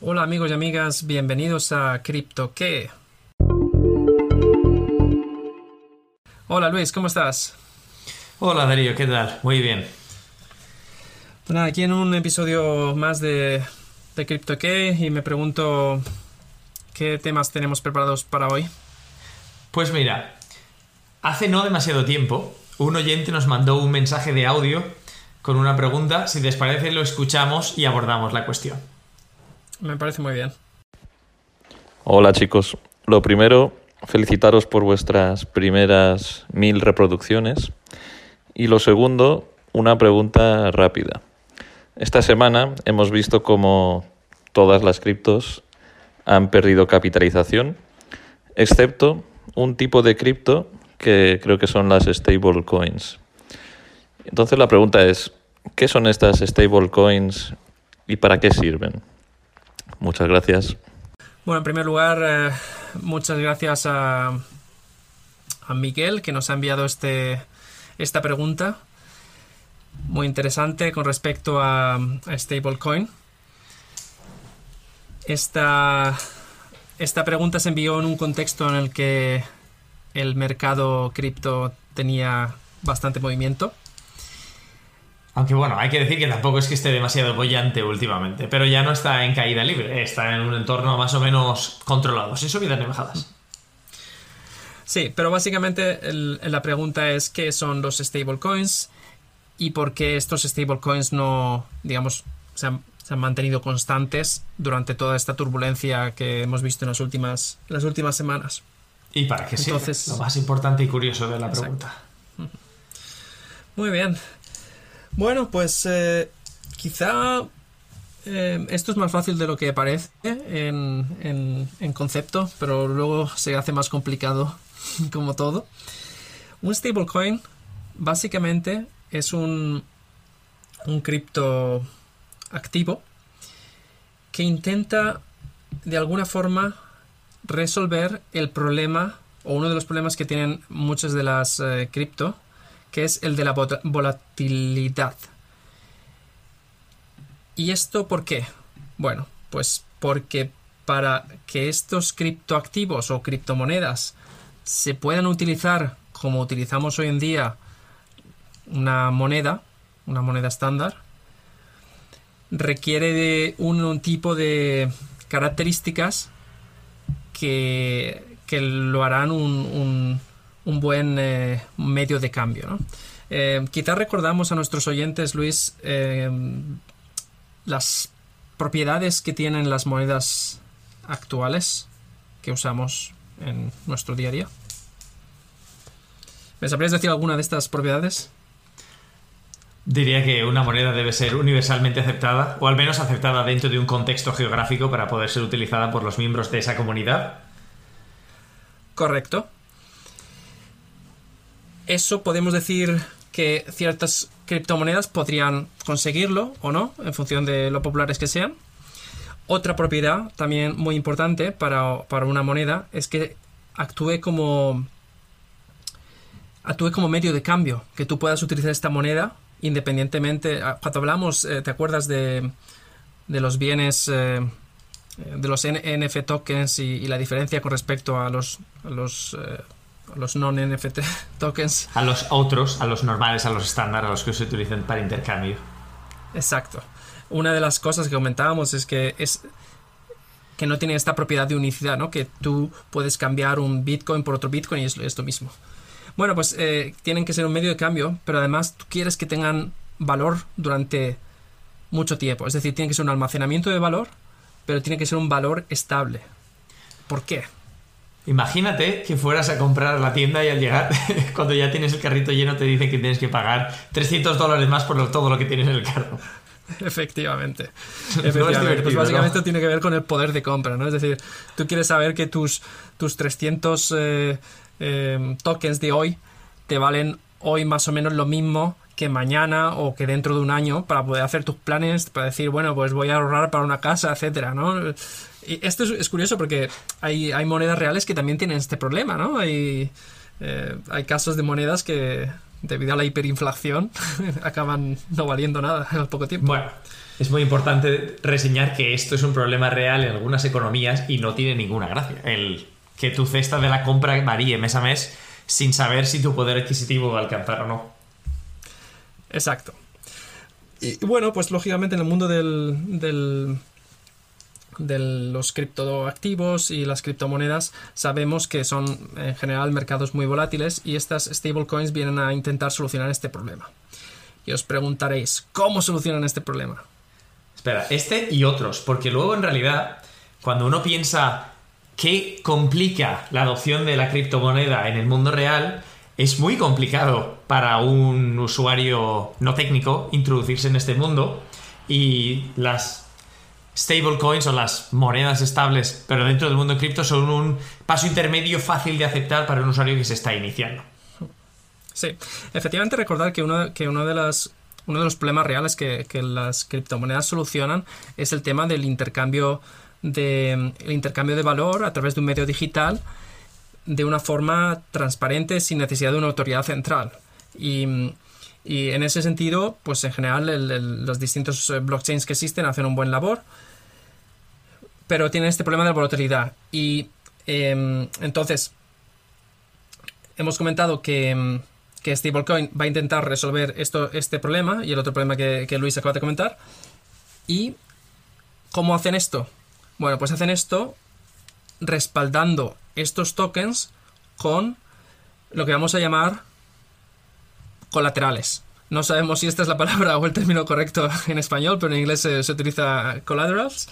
Hola amigos y amigas, bienvenidos a Crypto ¿Qué? Hola Luis, ¿cómo estás? Hola Darío, ¿qué tal? Muy bien. Pues nada, aquí en un episodio más de, de Crypto ¿Qué? y me pregunto qué temas tenemos preparados para hoy. Pues mira, hace no demasiado tiempo, un oyente nos mandó un mensaje de audio con una pregunta. Si les parece, lo escuchamos y abordamos la cuestión. Me parece muy bien. Hola chicos. Lo primero, felicitaros por vuestras primeras mil reproducciones. Y lo segundo, una pregunta rápida. Esta semana hemos visto como todas las criptos han perdido capitalización, excepto un tipo de cripto que creo que son las stable coins. Entonces la pregunta es, ¿qué son estas stable coins y para qué sirven? Muchas gracias. Bueno, en primer lugar, eh, muchas gracias a, Miguel que nos ha enviado este, esta pregunta. Muy interesante con respecto a, a stablecoin. Esta, esta pregunta se envió en un contexto en el que el mercado cripto tenía bastante movimiento. Aunque bueno, hay que decir que tampoco es que esté demasiado bollante últimamente, pero ya no está en caída libre, está en un entorno más o menos controlado, sin subidas ni bajadas. Sí, pero básicamente el, la pregunta es qué son los stablecoins y por qué estos stablecoins no, digamos, se han, se han, mantenido constantes durante toda esta turbulencia que hemos visto en las últimas, las últimas semanas. ¿Y para qué Entonces? Lo más importante y curioso de la exacto. pregunta. Muy bien. Bueno, pues eh, quizá eh, esto es más fácil de lo que parece en, concepto, pero luego se hace más complicado como todo. Un stablecoin básicamente es un, un cripto activo que intenta de alguna forma resolver el problema o uno de los problemas que tienen muchas de las eh, cripto que es el de la volatilidad. ¿Y esto por qué? Bueno, pues porque para que estos criptoactivos o criptomonedas se puedan utilizar como utilizamos hoy en día una moneda, una moneda estándar, requiere de un, tipo de características que, que lo harán un, un buen eh, medio de cambio. ¿no? Eh, quizás recordamos a nuestros oyentes, Luis, eh, las propiedades que tienen las monedas actuales que usamos en nuestro día a día. ¿Me sabrías decir alguna de estas propiedades? Diría que una moneda debe ser universalmente aceptada, o al menos aceptada dentro de un contexto geográfico para poder ser utilizada por los miembros de esa comunidad. Correcto. Eso podemos decir que ciertas criptomonedas podrían conseguirlo o no, en función de lo populares que sean. Otra propiedad también muy importante para, para una moneda es que actúe como actúe como medio de cambio, que tú puedas utilizar esta moneda independientemente. Cuando hablamos, eh, ¿te acuerdas de, de los bienes, eh, de los NF tokens y, la diferencia con respecto a los, a los eh, los non-NFT tokens. A los otros, a los normales, a los estándar, a los que se utilizan para intercambio. Exacto. Una de las cosas que comentábamos es que es que no tiene esta propiedad de unicidad, ¿no? Que tú puedes cambiar un Bitcoin por otro Bitcoin y es esto mismo. Bueno, pues eh, tienen que ser un medio de cambio, pero además tú quieres que tengan valor durante mucho tiempo. Es decir, tiene que ser un almacenamiento de valor, pero tiene que ser un valor estable. ¿Por qué? Imagínate que fueras a comprar a la tienda y al llegar, cuando ya tienes el carrito lleno, te dicen que tienes que pagar 300 dólares más por todo lo que tienes en el carro. Efectivamente. Efectivamente. No pues básicamente tiene que ver con el poder de compra, ¿no? Es decir, tú quieres saber que tus, tus 300 eh, eh, tokens de hoy te valen hoy más o menos lo mismo que mañana o que dentro de un año para poder hacer tus planes, para decir, bueno, pues voy a ahorrar para una casa, etcétera, ¿no? Y esto es, es, curioso porque hay, hay monedas reales que también tienen este problema, ¿no? Hay, eh, hay casos de monedas que, debido a la hiperinflación, acaban no valiendo nada al poco tiempo. Bueno, es muy importante reseñar que esto es un problema real en algunas economías y no tiene ninguna gracia. El que tu cesta de la compra varíe mes a mes sin saber si tu poder adquisitivo va a alcanzar o no. Exacto. Y bueno, pues lógicamente en el mundo del, del de los criptoactivos y las criptomonedas sabemos que son en general mercados muy volátiles y estas stablecoins vienen a intentar solucionar este problema. Y os preguntaréis, ¿cómo solucionan este problema? Espera, este y otros, porque luego en realidad, cuando uno piensa qué complica la adopción de la criptomoneda en el mundo real, es muy complicado para un usuario no técnico introducirse en este mundo y las stablecoins o las monedas estables, pero dentro del mundo cripto, son un paso intermedio fácil de aceptar para un usuario que se está iniciando. Sí, efectivamente recordar que uno, que uno de las uno de los problemas reales que, las criptomonedas solucionan es el tema del intercambio de el intercambio de valor a través de un medio digital de una forma transparente sin necesidad de una autoridad central. Y, en ese sentido, pues en general los distintos blockchains que existen hacen un buen labor pero tiene este problema de la volatilidad. Y em, entonces, hemos comentado que, em, que, Stablecoin va a intentar resolver esto, este problema y el otro problema que, que Luis acaba de comentar. ¿Y cómo hacen esto? Bueno, pues hacen esto respaldando estos tokens con lo que vamos a llamar colaterales. No sabemos si esta es la palabra o el término correcto en español, pero en inglés se, se utiliza collaterals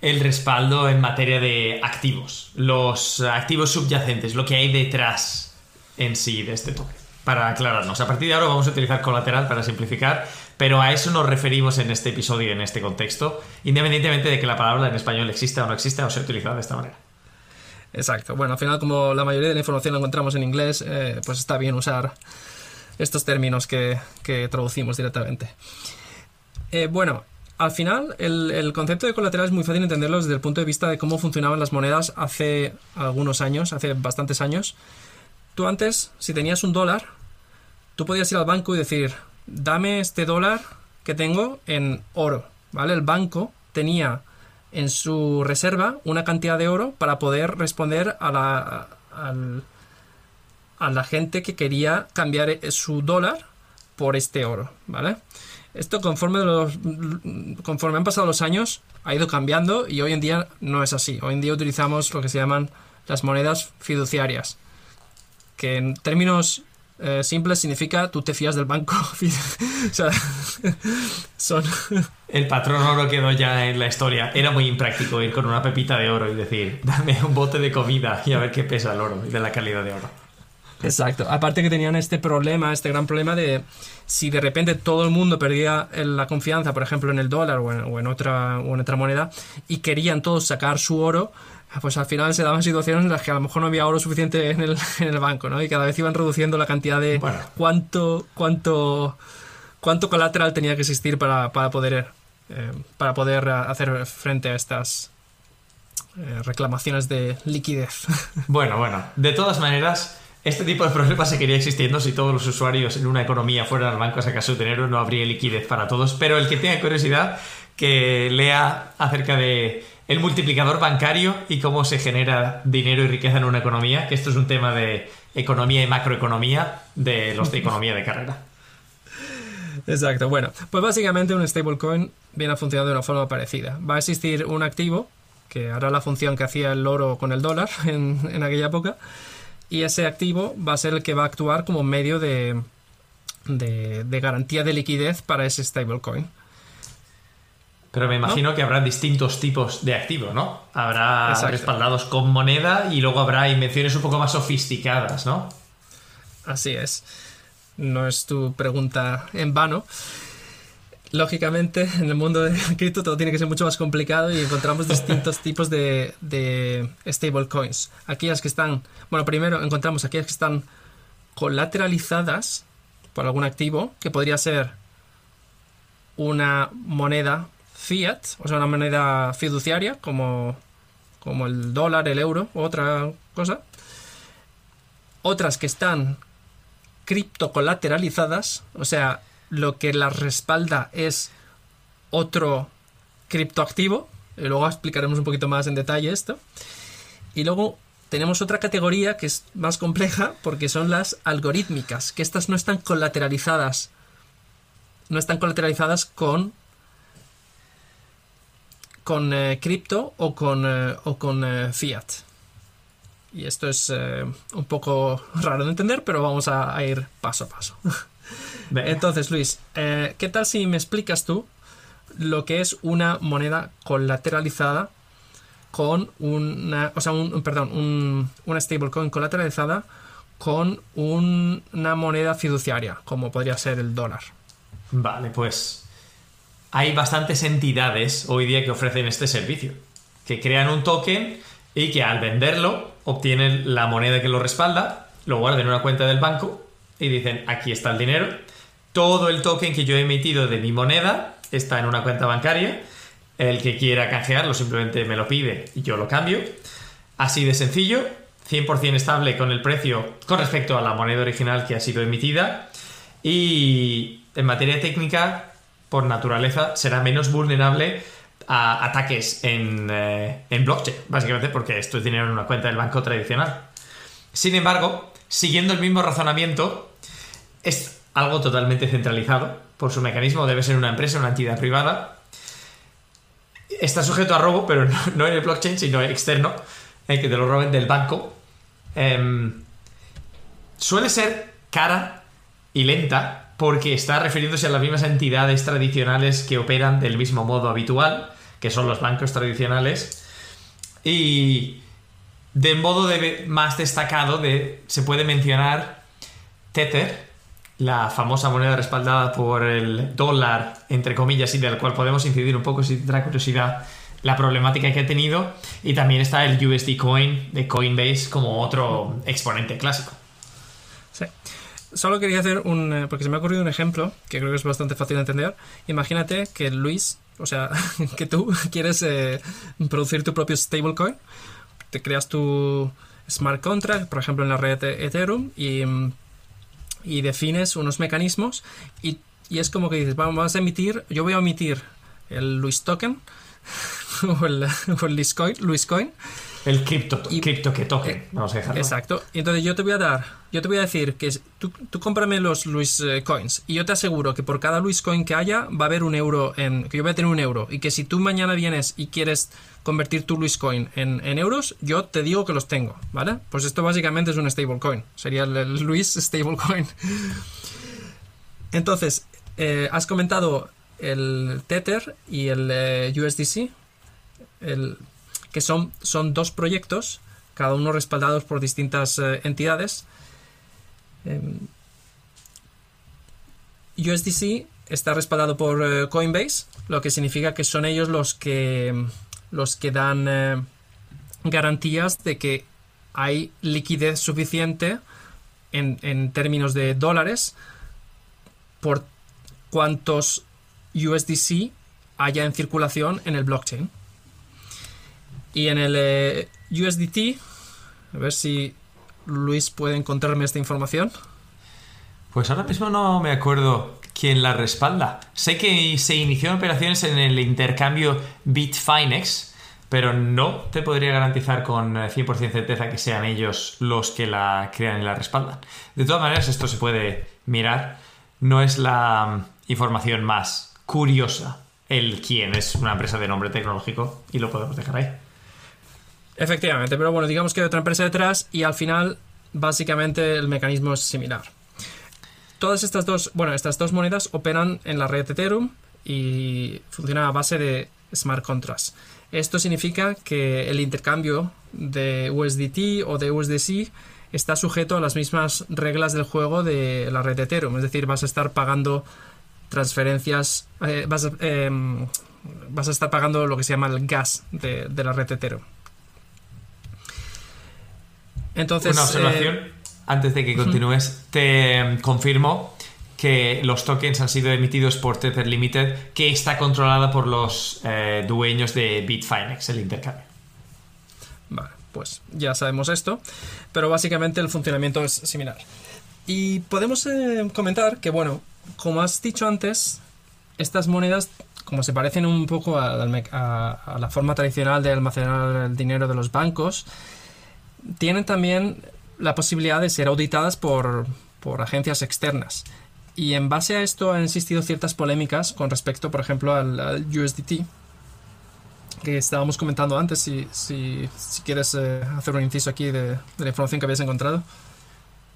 el respaldo en materia de activos, los activos subyacentes, lo que hay detrás en sí de este token. Para aclararnos, a partir de ahora vamos a utilizar colateral para simplificar, pero a eso nos referimos en este episodio y en este contexto, independientemente de que la palabra en español exista o no exista o sea utilizada de esta manera. Exacto. Bueno, al final, como la mayoría de la información la encontramos en inglés, eh, pues está bien usar estos términos que, traducimos directamente. Eh, bueno, al final, el, concepto de colateral es muy fácil entenderlo desde el punto de vista de cómo funcionaban las monedas hace algunos años, hace bastantes años. Tú antes, si tenías un dólar, tú podías ir al banco y decir, dame este dólar que tengo en oro, ¿vale? El banco tenía en su reserva una cantidad de oro para poder responder a la, a la gente que quería cambiar su dólar por este oro, ¿vale? Esto conforme, los, conforme han pasado los años ha ido cambiando y hoy en día no es así. Hoy en día utilizamos lo que se llaman las monedas fiduciarias, que en términos eh, simples significa tú te fías del banco. son... El patrón oro quedó ya en la historia. Era muy impráctico ir con una pepita de oro y decir, dame un bote de comida y a ver qué pesa el oro y de la calidad de oro. Exacto. Aparte que tenían este problema, este gran problema de si de repente todo el mundo perdía la confianza, por ejemplo, en el dólar o en, otra, o en otra moneda, y querían todos sacar su oro, pues al final se daban situaciones en las que a lo mejor no había oro suficiente en el, en el banco, ¿no? Y cada vez iban reduciendo la cantidad de cuánto, cuánto, cuánto colateral tenía que existir para, poder, eh, para poder hacer frente a estas eh, reclamaciones de liquidez. Bueno, bueno, de todas maneras este tipo de problemas seguiría existiendo si todos los usuarios en una economía fueran al banco a sacar su dinero, no habría liquidez para todos. Pero el que tenga curiosidad, que lea acerca de el multiplicador bancario y cómo se genera dinero y riqueza en una economía, que esto es un tema de economía y macroeconomía de los de economía de carrera. Exacto, bueno, pues básicamente un stablecoin viene a funcionar de una forma parecida. Va a existir un activo que hará la función que hacía el oro con el dólar en, en aquella época y ese activo va a ser el que va a actuar como medio de, de, garantía de liquidez para ese stablecoin. Pero me imagino que habrá distintos tipos de activo, ¿no? Habrá respaldados con moneda y luego habrá invenciones un poco más sofisticadas, ¿no? Así es. No es tu pregunta en vano lógicamente, en el mundo de cripto todo tiene que ser mucho más complicado y encontramos distintos tipos de, de stablecoins. Aquellas que están, bueno, primero encontramos aquellas que están colateralizadas por algún activo, que podría ser una moneda fiat, o sea, una moneda fiduciaria, como, como el dólar, el euro, otra cosa. Otras que están criptocolateralizadas, o sea, lo que las respalda es otro criptoactivo. Y luego explicaremos un poquito más en detalle esto. Y luego tenemos otra categoría que es más compleja porque son las algorítmicas, que estas no están colateralizadas. No están colateralizadas con con eh, cripto o con, eh, o con eh, fiat. Y esto es un poco raro de entender, pero vamos a, ir paso a paso. Entonces, Luis, ¿qué tal si me explicas tú lo que es una moneda colateralizada con una, o sea, un, perdón, un, una stablecoin colateralizada con una moneda fiduciaria, como podría ser el dólar. Vale, pues hay bastantes entidades hoy día que ofrecen este servicio, que crean un token y que al venderlo obtienen la moneda que lo respalda, lo guardan en una cuenta del banco y dicen, aquí está el dinero, todo el token que yo he emitido de mi moneda está en una cuenta bancaria, el que quiera canjearlo simplemente me lo pide y yo lo cambio, así de sencillo, 100% estable con el precio con respecto a la moneda original que ha sido emitida. Y en materia técnica por naturaleza, será menos vulnerable a ataques eh, en, blockchain, básicamente porque esto es dinero en una cuenta del banco tradicional. Sin embargo, siguiendo el mismo razonamiento, es algo totalmente centralizado. Por su mecanismo debe ser una empresa, una entidad privada. Está sujeto a robo, pero no, en el blockchain, sino externo, en que te lo roben del banco. Em, suele ser cara y lenta porque está refiriéndose a las mismas entidades tradicionales que operan del mismo modo habitual, que son los bancos tradicionales. Y de modo más destacado de, se puede mencionar Tether, la famosa moneda respaldada por el dólar, entre comillas, y de la cual podemos incidir un poco si tendrá curiosidad la problemática que ha tenido. Y también está el USD Coin de Coinbase como otro exponente clásico. Sí. Solo quería hacer un. Eh, porque se me ha ocurrido un ejemplo que creo que es bastante fácil de entender. Imagínate que Luis, o sea, que tú quieres eh, producir tu propio stablecoin. Te creas tu smart contract, por ejemplo, en la red Ethereum, y, y defines unos mecanismos. Y, y, es como que dices, vamos a emitir. Yo voy a emitir el Luis Token o el, o el Luis Coin, Luis Coin el cripto, cripto que toque. Eh, Vamos a dejarlo. Exacto. Y entonces yo te voy a dar, yo te voy a decir que tú, tú cómprame los Luis eh, Coins y yo te aseguro que por cada Luis Coin que haya va a haber un euro en, que yo voy a tener un euro y que si tú mañana vienes y quieres convertir tu Luis Coin en, euros, yo te digo que los tengo, ¿vale? Pues esto básicamente es un stablecoin. Sería el, Luis stablecoin. Entonces, eh, has comentado el Tether y el USDC. El, que son, son dos proyectos, cada uno respaldados por distintas eh, entidades. Em, USDC está respaldado por eh, Coinbase, lo que significa que son ellos los que, los que dan eh, garantías de que hay liquidez suficiente en, en, términos de dólares por cuántos USDC haya en circulación en el blockchain. Y en el eh, USDT, a ver si Luis puede encontrarme esta información. Pues ahora mismo no me acuerdo quién la respalda. Sé que se inició operaciones en el intercambio Bitfinex, pero no te podría garantizar con 100% eh, certeza que sean ellos los que la crean y la respaldan. De todas maneras, esto se puede mirar. No es la mm, información más curiosa el quién es una empresa de nombre tecnológico y lo podemos dejar ahí. Efectivamente, pero bueno, digamos que hay otra empresa detrás y al final básicamente el mecanismo es similar. Todas estas dos, bueno, estas dos monedas operan en la red Ethereum y funcionan a base de smart contracts. Esto significa que el intercambio de USDT o de USDC está sujeto a las mismas reglas del juego de la red Ethereum, es decir, vas a estar pagando transferencias, eh, em, vas, a, estar pagando lo que se llama el gas de, de la red Ethereum. Entonces, Una observación, eh, antes de que continúes, te confirmo que los tokens han sido emitidos por Tether Limited, que está controlada por los eh, dueños de Bitfinex, el intercambio. Vale, pues ya sabemos esto, pero básicamente el funcionamiento es similar. Y podemos eh, comentar que, bueno, como has dicho antes, estas monedas, como se parecen un poco a, a- a la forma tradicional de almacenar el dinero de los bancos, tienen también la posibilidad de ser auditadas por, por agencias externas. Y en base a esto han existido ciertas polémicas con respecto, por ejemplo, al, USDT, que estábamos comentando antes, si, si, si quieres eh, hacer un inciso aquí de, de la información que habías encontrado.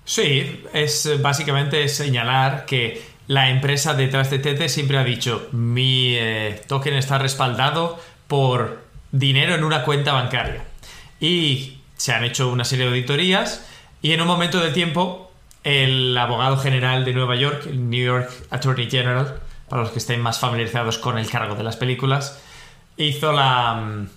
Sí, es eh, básicamente señalar que la empresa detrás de Tether siempre ha dicho mi eh, token está respaldado por dinero en una cuenta bancaria. Y se han hecho una serie de auditorías y en un momento del tiempo el abogado general de Nueva York, el New York Attorney General, para los que estén más familiarizados con el cargo de las películas, hizo la... mm,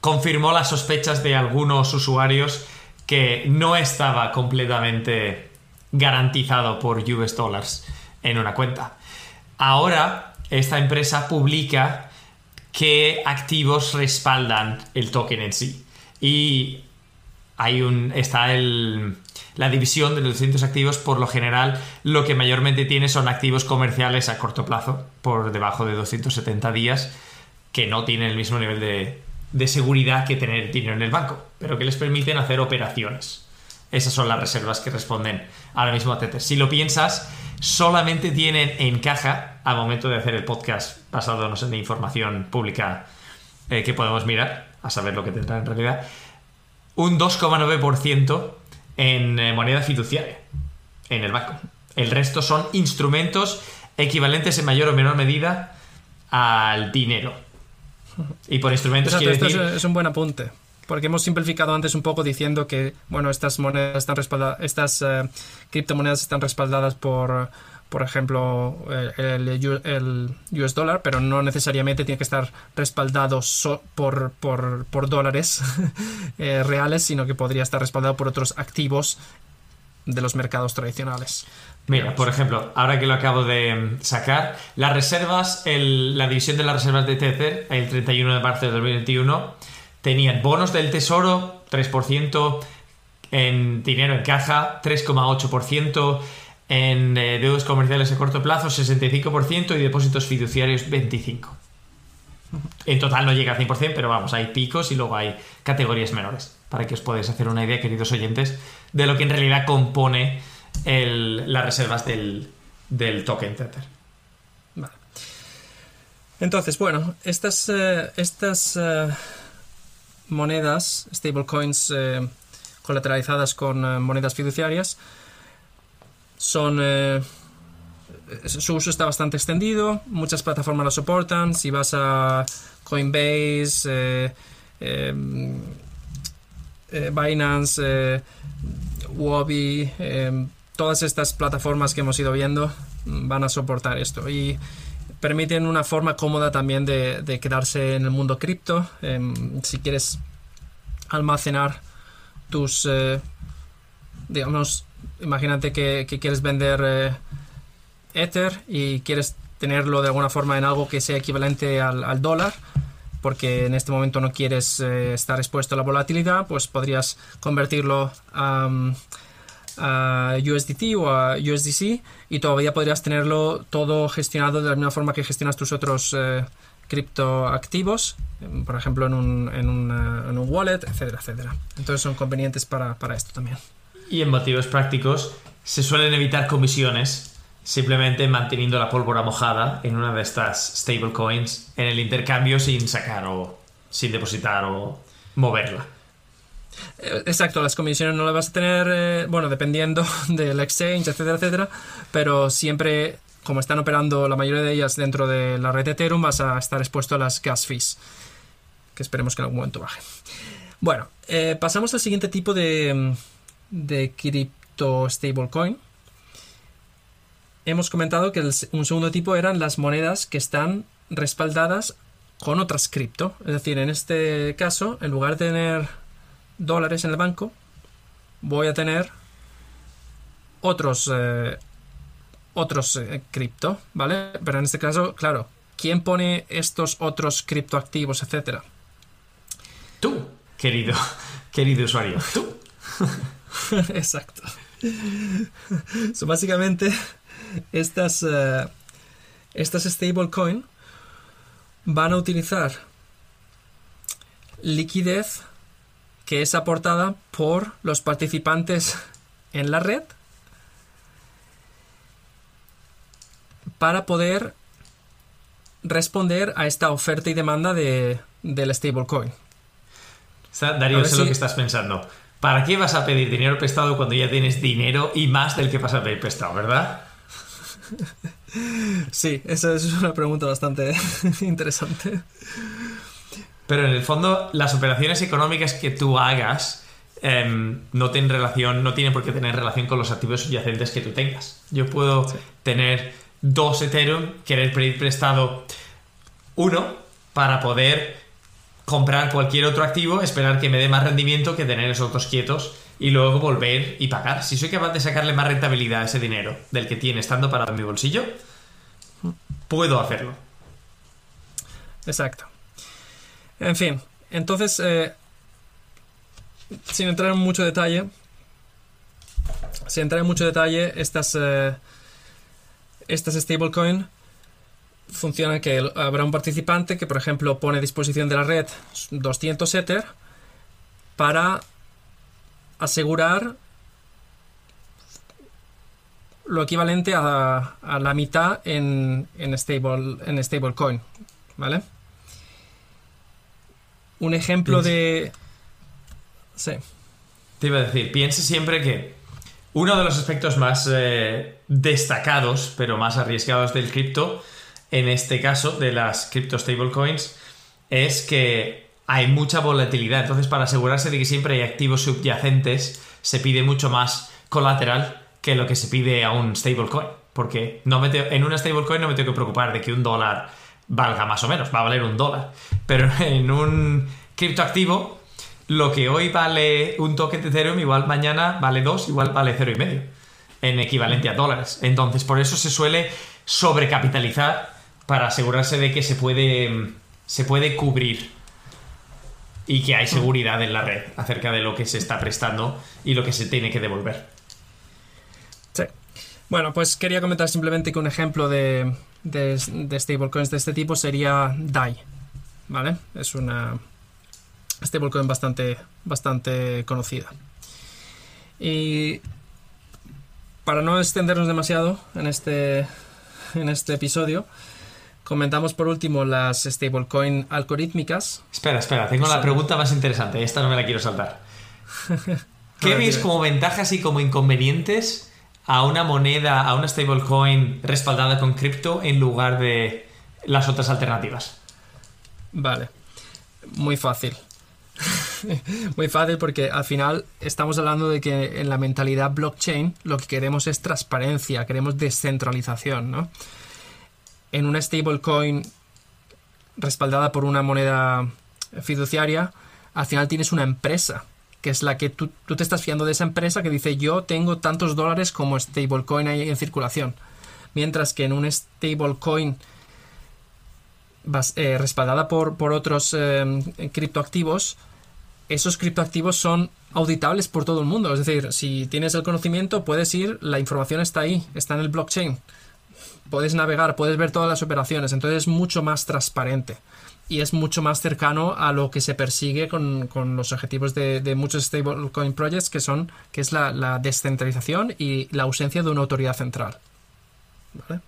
confirmó las sospechas de algunos usuarios que no estaba completamente garantizado por US dollars en una cuenta. Ahora, esta empresa publica qué activos respaldan el token en sí. Y hay un. está el. La división de los distintos activos, por lo general, lo que mayormente tiene son activos comerciales a corto plazo, por debajo de 270 días, que no tienen el mismo nivel de, de seguridad que tener dinero en el banco, pero que les permiten hacer operaciones. Esas son las reservas que responden ahora mismo a Tether. Si lo piensas, solamente tienen en caja, al momento de hacer el podcast, basándonos en información pública eh, que podemos mirar, a saber lo que tendrá en realidad, un 2,9% en eh, moneda fiduciaria en el banco. El resto son instrumentos equivalentes en mayor o menor medida al dinero. Y por instrumentos Exacto, quiere decir... es un buen apunte. Porque hemos simplificado antes un poco diciendo que, bueno, estas monedas están respaldadas, estas eh, criptomonedas están respaldadas por, por ejemplo, el, el US dollar, pero no necesariamente tiene que estar respaldado so- por, por, por dólares eh, reales, sino que podría estar respaldado por otros activos de los mercados tradicionales. Mira, por ejemplo, ahora que lo acabo de mm, sacar, las reservas, el- la división de las reservas de Tether, el 31 de marzo de 2021, tenían bonos del tesoro, 3%, en dinero en caja, 3,8%, en eh, deudas comerciales a corto plazo, 65%, y depósitos fiduciarios, 25%. En total no llega al 100%, pero vamos, hay picos y luego hay categorías menores, para que os podáis hacer una idea, queridos oyentes, de lo que en realidad compone el- las reservas del, del token Tether. Vale. Entonces, bueno, estas, eh, estas eh, monedas, stablecoins colateralizadas con monedas fiduciarias, son. eh, su uso está bastante extendido, muchas plataformas lo soportan. Si vas a Coinbase, eh, eh, eh, Binance, eh, eh, todas estas plataformas que hemos ido viendo van a soportar esto y permiten una forma cómoda también de, de quedarse en el mundo cripto. Em, si quieres almacenar tus, eh, digamos, imagínate que, quieres vender eh, Ether y quieres tenerlo de alguna forma en algo que sea equivalente al, dólar porque en este momento no quieres eh, estar expuesto a la volatilidad, pues podrías convertirlo a, USDT o a USDC y todavía podrías tenerlo todo gestionado de la misma forma que gestionas tus otros eh, criptoactivos, em, por ejemplo en un, en, en un wallet, etcétera, etcétera. Entonces son convenientes para, para esto también. Y en motivos prácticos, se suelen evitar comisiones simplemente manteniendo la pólvora mojada en una de estas stablecoins en el intercambio sin sacar o sin depositar o moverla. Eh, Exacto, las comisiones no las vas a tener, eh, bueno, dependiendo del exchange, etcétera, etcétera, pero siempre, como están operando la mayoría de ellas dentro de la red de Ethereum, vas a estar expuesto a las gas fees, que esperemos que en algún momento baje. Bueno, eh, pasamos al siguiente tipo de, mm, de cripto stablecoin. Hemos comentado que el un segundo tipo eran las monedas que están respaldadas con otras cripto. Es decir, en este caso, en lugar de tener dólares en el banco, voy a tener otros eh, otros eh, cripto, ¿vale? Pero en este caso, claro, ¿quién pone estos otros criptoactivos, etcétera? Tú, querido, querido usuario, tú. Exacto. So, básicamente, estas, eh, estas stablecoin van a utilizar liquidez que es aportada por los participantes en la red para poder responder a esta oferta y demanda de, del stablecoin. Darío, sé lo si- que estás pensando. ¿Para qué vas a pedir dinero prestado cuando ya tienes dinero y más del que vas a pedir prestado, verdad? Sí, esa es una pregunta bastante interesante. Pero en el fondo, las operaciones económicas que tú hagas em, no tienen relación, no tienen por qué tener relación con los activos subyacentes que tú tengas. Yo puedo tener dos Ethereum, querer pedir prestado uno para poder comprar cualquier otro activo, esperar que me dé más rendimiento que tener esos dos quietos y luego volver y pagar. Si soy capaz de sacarle más rentabilidad a ese dinero del que tiene estando parado en mi bolsillo, puedo hacerlo. Exacto. En fin, entonces, eh, sin entrar en mucho detalle, sin entrar en mucho detalle, estas, eh, estas stablecoin funcionan que habrá un participante que, por ejemplo, pone a disposición de la red 200 Ether para asegurar lo equivalente a, a la mitad en, en, stable, en stablecoin, ¿vale? Un ejemplo de... Sí, Te iba a decir, piense siempre que uno de los aspectos más eh, destacados, pero más arriesgados del cripto, en este caso de las crypto stablecoins, es que hay mucha volatilidad. Entonces, para asegurarse de que siempre hay activos subyacentes, se pide mucho más colateral que lo que se pide a un stablecoin. Porque no me en una stablecoin no me tengo que preocupar de que un dólar valga más o menos, va a valer un dólar. Pero en un criptoactivo, lo que hoy vale un token de Ethereum, igual mañana vale 2, igual vale cero y medio en equivalente a dólares. Entonces, por eso se suele sobrecapitalizar para asegurarse de que se puede, mm, se puede cubrir y que hay seguridad en la red acerca de lo que se está prestando y lo que se tiene que devolver. sí. Bueno, pues quería comentar simplemente que un ejemplo de, de, de stablecoins de este tipo sería DAI, ¿vale? Es una stablecoin bastante, bastante conocida. Y para no extendernos demasiado en este, en este episodio, comentamos por último las stablecoin algorítmicas. Espera, espera, tengo la pregunta más interesante. Esta no me la quiero saltar. ¿Qué veis como ventajas y como inconvenientes a una moneda, a una stablecoin respaldada con cripto en lugar de las otras alternativas? Vale, muy fácil. muy fácil porque al final estamos hablando de que en la mentalidad blockchain lo que queremos es transparencia, queremos descentralización, ¿no? En una stablecoin respaldada por una moneda fiduciaria, al final tienes una empresa, que es la que tú, te estás fiando de esa empresa que dice yo tengo tantos dólares como stablecoin ahí en circulación. Mientras que en un stablecoin eh, respaldada por, por otros eh, criptoactivos, esos criptoactivos son auditables por todo el mundo. Es decir, si tienes el conocimiento, puedes ir, la información está ahí, está en el blockchain. Puedes navegar, puedes ver todas las operaciones, entonces es mucho más transparente y es mucho más cercano a lo que se persigue con, con los objetivos de, de muchos stablecoin projects que son que es la, la descentralización y la ausencia de una autoridad central. ¿Vale?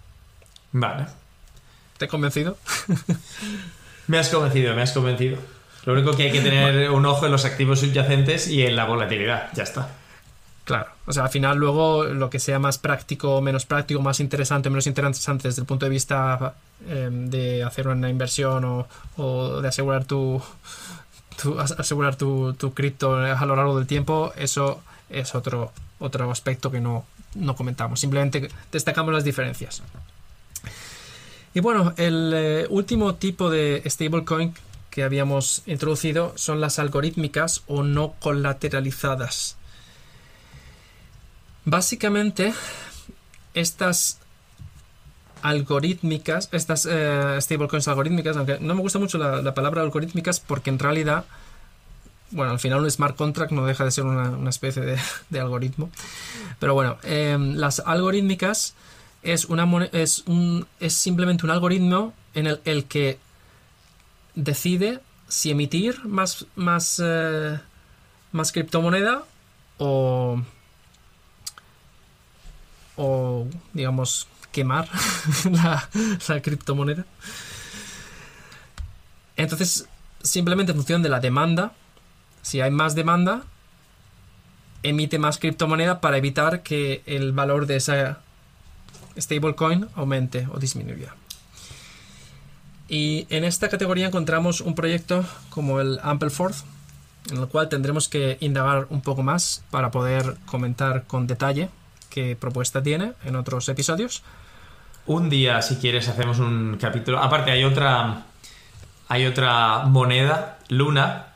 Vale. ¿Te he convencido? Me has convencido, me has convencido. Lo único que hay que tener un ojo en los activos subyacentes y en la volatilidad. Ya está. Claro, o sea, al final luego lo que sea más práctico, menos práctico, más interesante, menos interesante desde el punto de vista eh, de hacer una inversión o, de asegurar tu, tu- as- asegurar tu, tu cripto a lo largo del tiempo, eso es otro, otro aspecto que no, no comentamos. Simplemente destacamos las diferencias. Y bueno, el eh, último tipo de stablecoin que habíamos introducido son las algorítmicas o no colateralizadas. Básicamente, estas algorítmicas, estas eh, stablecoins algorítmicas, aunque no me gusta mucho la, la palabra algorítmicas porque en realidad bueno, al final un smart contract no deja de ser una, especie de, algoritmo. Pero bueno, em, las algorítmicas es, una, es, un, es simplemente un algoritmo en el, el que decide si emitir más, más, eh, más criptomoneda o, o, digamos, quemar la, la criptomoneda. Entonces, simplemente en función de la demanda, si hay más demanda, emite más criptomoneda para evitar que el valor de esa stablecoin aumente o disminuya. Y en esta categoría encontramos un proyecto como el Ampleforth, en el cual tendremos que indagar un poco más para poder comentar con detalle qué propuesta tiene en otros episodios. Un día, si quieres, hacemos un capítulo. Aparte, hay otra. Hay otra moneda, Luna,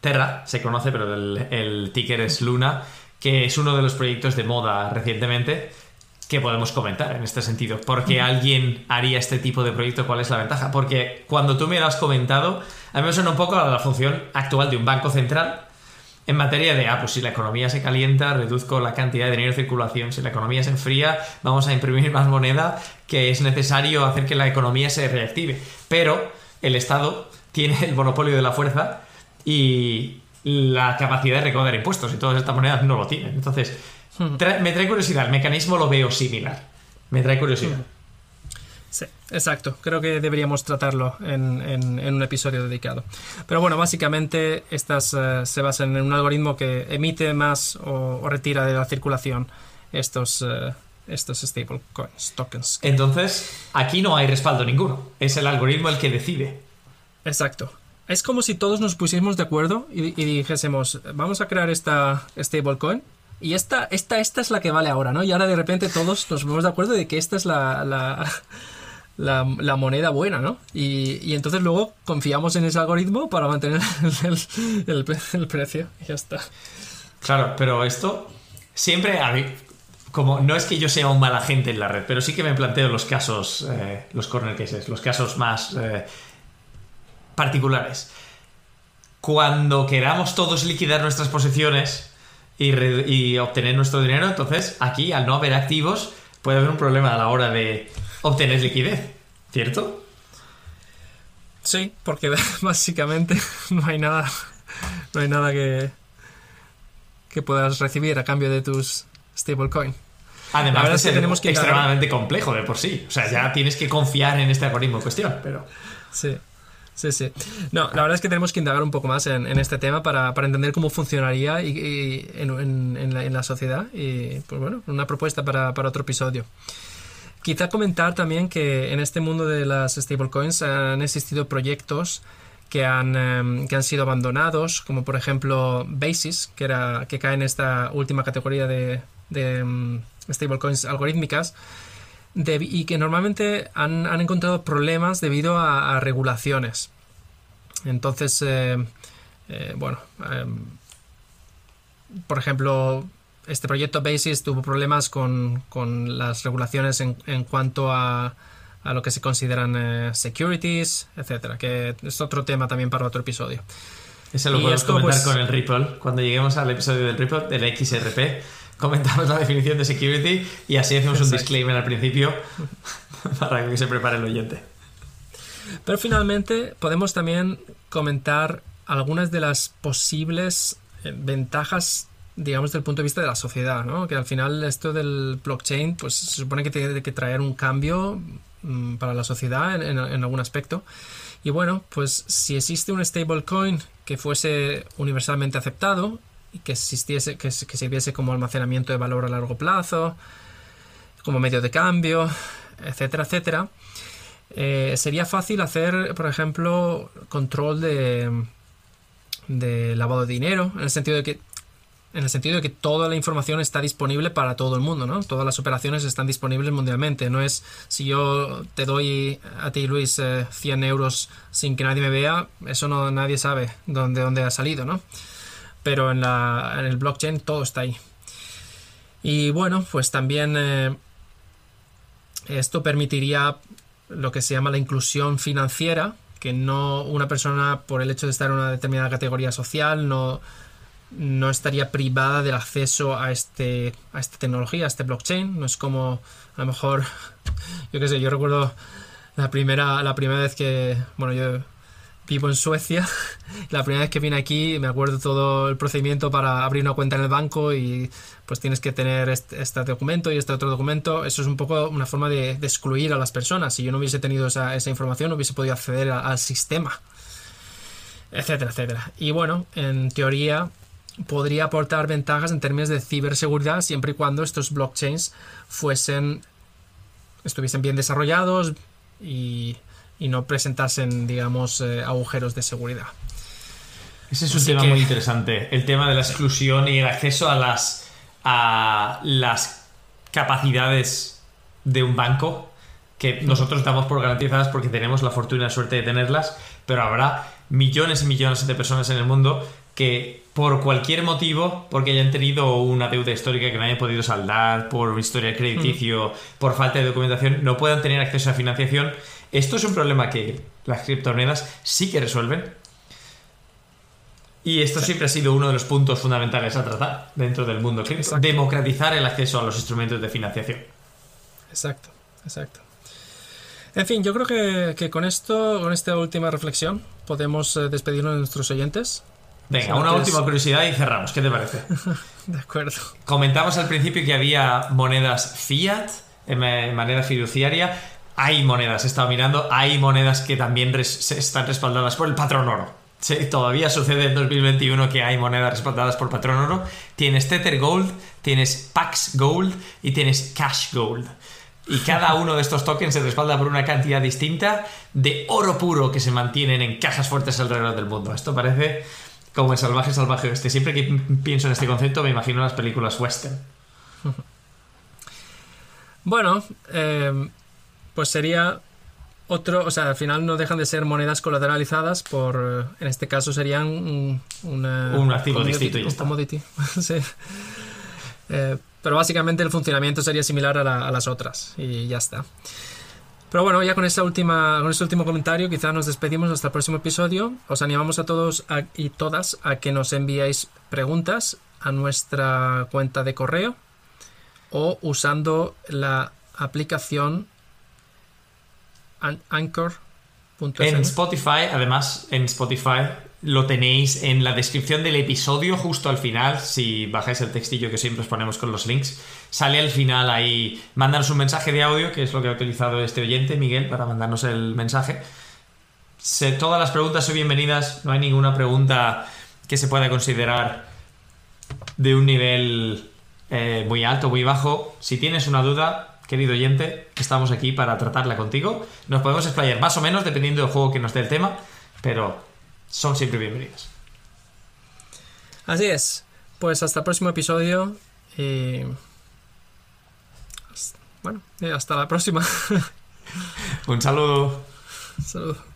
Terra, se conoce, pero el, el ticker es Luna, que es uno de los proyectos de moda recientemente que podemos comentar en este sentido. ¿Por qué alguien haría este tipo de proyecto? ¿Cuál es la ventaja? Porque cuando tú me lo has comentado, a mí me suena un poco a la función actual de un banco central en materia de, ah, pues si la economía se calienta, reduzco la cantidad de dinero en circulación, si la economía se enfría, vamos a imprimir más moneda, que es necesario hacer que la economía se reactive. Pero el Estado tiene el monopolio de la fuerza y la capacidad de recaudar impuestos y todas estas monedas no lo tienen. Entonces, me trae curiosidad, el mecanismo lo veo similar. Me trae curiosidad. Sí, exacto. Creo que deberíamos tratarlo en, un episodio dedicado. Pero bueno, básicamente estas eh, se basan en un algoritmo que emite más o, retira de la circulación estos, uh, estos stablecoins, tokens. Entonces, aquí no hay respaldo ninguno. Es el algoritmo el que decide. Exacto. Es como si todos nos pusiésemos de acuerdo y, y dijésemos, vamos a crear esta stablecoin y esta, esta, esta es la que vale ahora, ¿no? Y ahora de repente todos nos ponemos de acuerdo de que esta es la, la, moneda buena, ¿no? Y, entonces luego confiamos en ese algoritmo para mantener el, precio. Y ya está. Claro, pero esto siempre a como no es que yo sea un mal agente en la red, pero sí que me planteo los casos, eh, los corner cases, los casos más eh, particulares. Cuando queramos todos liquidar nuestras posiciones, y, obtener nuestro dinero. Entonces, aquí, al no haber activos, puede haber un problema a la hora de obtener liquidez, ¿cierto? Sí, porque básicamente no hay nada, no hay nada que, que puedas recibir a cambio de tus stablecoin. Además de ser tenemos que extremadamente complejo de por sí. O sea, ya tienes que confiar en este algoritmo en cuestión, pero... Sí. Sí, sí. No, la verdad es que tenemos que indagar un poco más en, este tema para, entender cómo funcionaría y, en, la, sociedad. Y, pues bueno, una propuesta para, otro episodio. Quizá comentar también que en este mundo de las stablecoins han existido proyectos que han, em, que han sido abandonados, como por ejemplo Basis, que, era, que cae en esta última categoría de, em, stablecoins algorítmicas y que normalmente han, encontrado problemas debido a, regulaciones. Entonces, eh, eh, bueno, em, por ejemplo, este proyecto Basis tuvo problemas con, las regulaciones en, cuanto a, a, lo que se consideran eh, securities, etcétera, que es otro tema también para otro episodio. Eso lo podemos comentar pues con el Ripple. Cuando lleguemos al episodio del Ripple, del XRP, comentamos la definición de security y así hacemos un disclaimer al principio para que se prepare el oyente. Pero finalmente podemos también comentar algunas de las posibles eh, ventajas digamos, desde el punto de vista de la sociedad, ¿no? Que al final esto del blockchain, pues se supone que tiene que traer un cambio mm, para la sociedad en, en, algún aspecto. Y bueno, pues si existe un stablecoin que fuese universalmente aceptado y que existiese, que, que sirviese como almacenamiento de valor a largo plazo, como medio de cambio, etcétera, etcétera, eh, sería fácil hacer, por ejemplo, control de, de lavado de dinero, en el sentido de que en el sentido de que toda la información está disponible para todo el mundo, ¿no? Todas las operaciones están disponibles mundialmente. No es si yo te doy a ti, Luis, 100 eh, euros sin que nadie me vea, eso no nadie sabe dónde, dónde ha salido, ¿no? pero en, la, en el blockchain todo está ahí. Y bueno, pues también eh, esto permitiría lo que se llama la inclusión financiera, que no una persona por el hecho de estar en una determinada categoría social no, no estaría privada del acceso a este a esta tecnología, a este blockchain. No es como a lo mejor yo qué sé, yo recuerdo la primera la primera vez que bueno, yo vivo en Suecia. La primera vez que vine aquí me acuerdo todo el procedimiento para abrir una cuenta en el banco y pues tienes que tener este, documento y este otro documento. Eso es un poco una forma de, excluir a las personas. Si yo no hubiese tenido esa, información no hubiese podido acceder al sistema. Etcétera, etcétera. Y bueno, en teoría podría aportar ventajas en términos de ciberseguridad siempre y cuando estos blockchains fuesen estuviesen bien desarrollados y y no presentasen, digamos, eh, agujeros de seguridad. Ese es un tema muy interesante, el tema de la exclusión y el acceso a las, a las capacidades de un banco que nosotros damos por garantizadas porque tenemos la fortuna y la suerte de tenerlas, pero habrá millones y millones de personas en el mundo que por cualquier motivo, porque hayan tenido una deuda histórica que no hayan podido saldar, por historia crediticio, por falta de documentación, no puedan tener acceso a financiación esto es un problema que las criptomonedas sí que resuelven. Y esto siempre ha sido uno de los puntos fundamentales a tratar dentro del mundo cripto. Democratizar el acceso a los instrumentos de financiación. Exacto, exacto. En fin, yo creo que, con esto, con esta última reflexión, podemos eh, despedirnos de nuestros oyentes. Venga, una última curiosidad y cerramos. ¿Qué te parece? de acuerdo. Comentamos al principio que había monedas fiat, en manera fiduciaria hay monedas, he estado mirando, hay monedas que también están respaldadas por el patrón oro. Sí, todavía sucede en 2021 que hay monedas respaldadas por patrón oro. Tienes Tether Gold, tienes Pax Gold y tienes Cash Gold. Y cada uno de estos tokens se respalda por una cantidad distinta de oro puro que se mantienen en cajas fuertes alrededor del mundo. Esto parece como el salvaje salvaje este. Siempre que pienso en este concepto me imagino las películas western. Bueno, eh, pues sería otro, o sea, al final no dejan de ser monedas colateralizadas por, en este caso serían un, un activo distinto y commodity. sí. Eh, pero básicamente el funcionamiento sería similar a, las otras y ya está. Pero bueno, ya con esta este último comentario, quizás nos despedimos hasta el próximo episodio. Os animamos a todos y todas a que nos enviéis preguntas a nuestra cuenta de correo o usando la aplicación Anchor. En Spotify, además, en Spotify lo tenéis en la descripción del episodio, justo al final. Si bajáis el textillo que siempre os ponemos con los links, sale al final ahí. Mándanos un mensaje de audio, que es lo que ha utilizado este oyente, Miguel, para mandarnos el mensaje. todas las preguntas son bienvenidas. No hay ninguna pregunta que se pueda considerar de un nivel eh, muy alto, muy bajo. Si tienes una duda, querido oyente, estamos aquí para tratarla contigo. Nos podemos explayar más o menos dependiendo del juego que nos dé el tema, pero son siempre bienvenidos. Así es. Pues hasta el próximo episodio. Y... Bueno, hasta la próxima. Un saludo. Un saludo.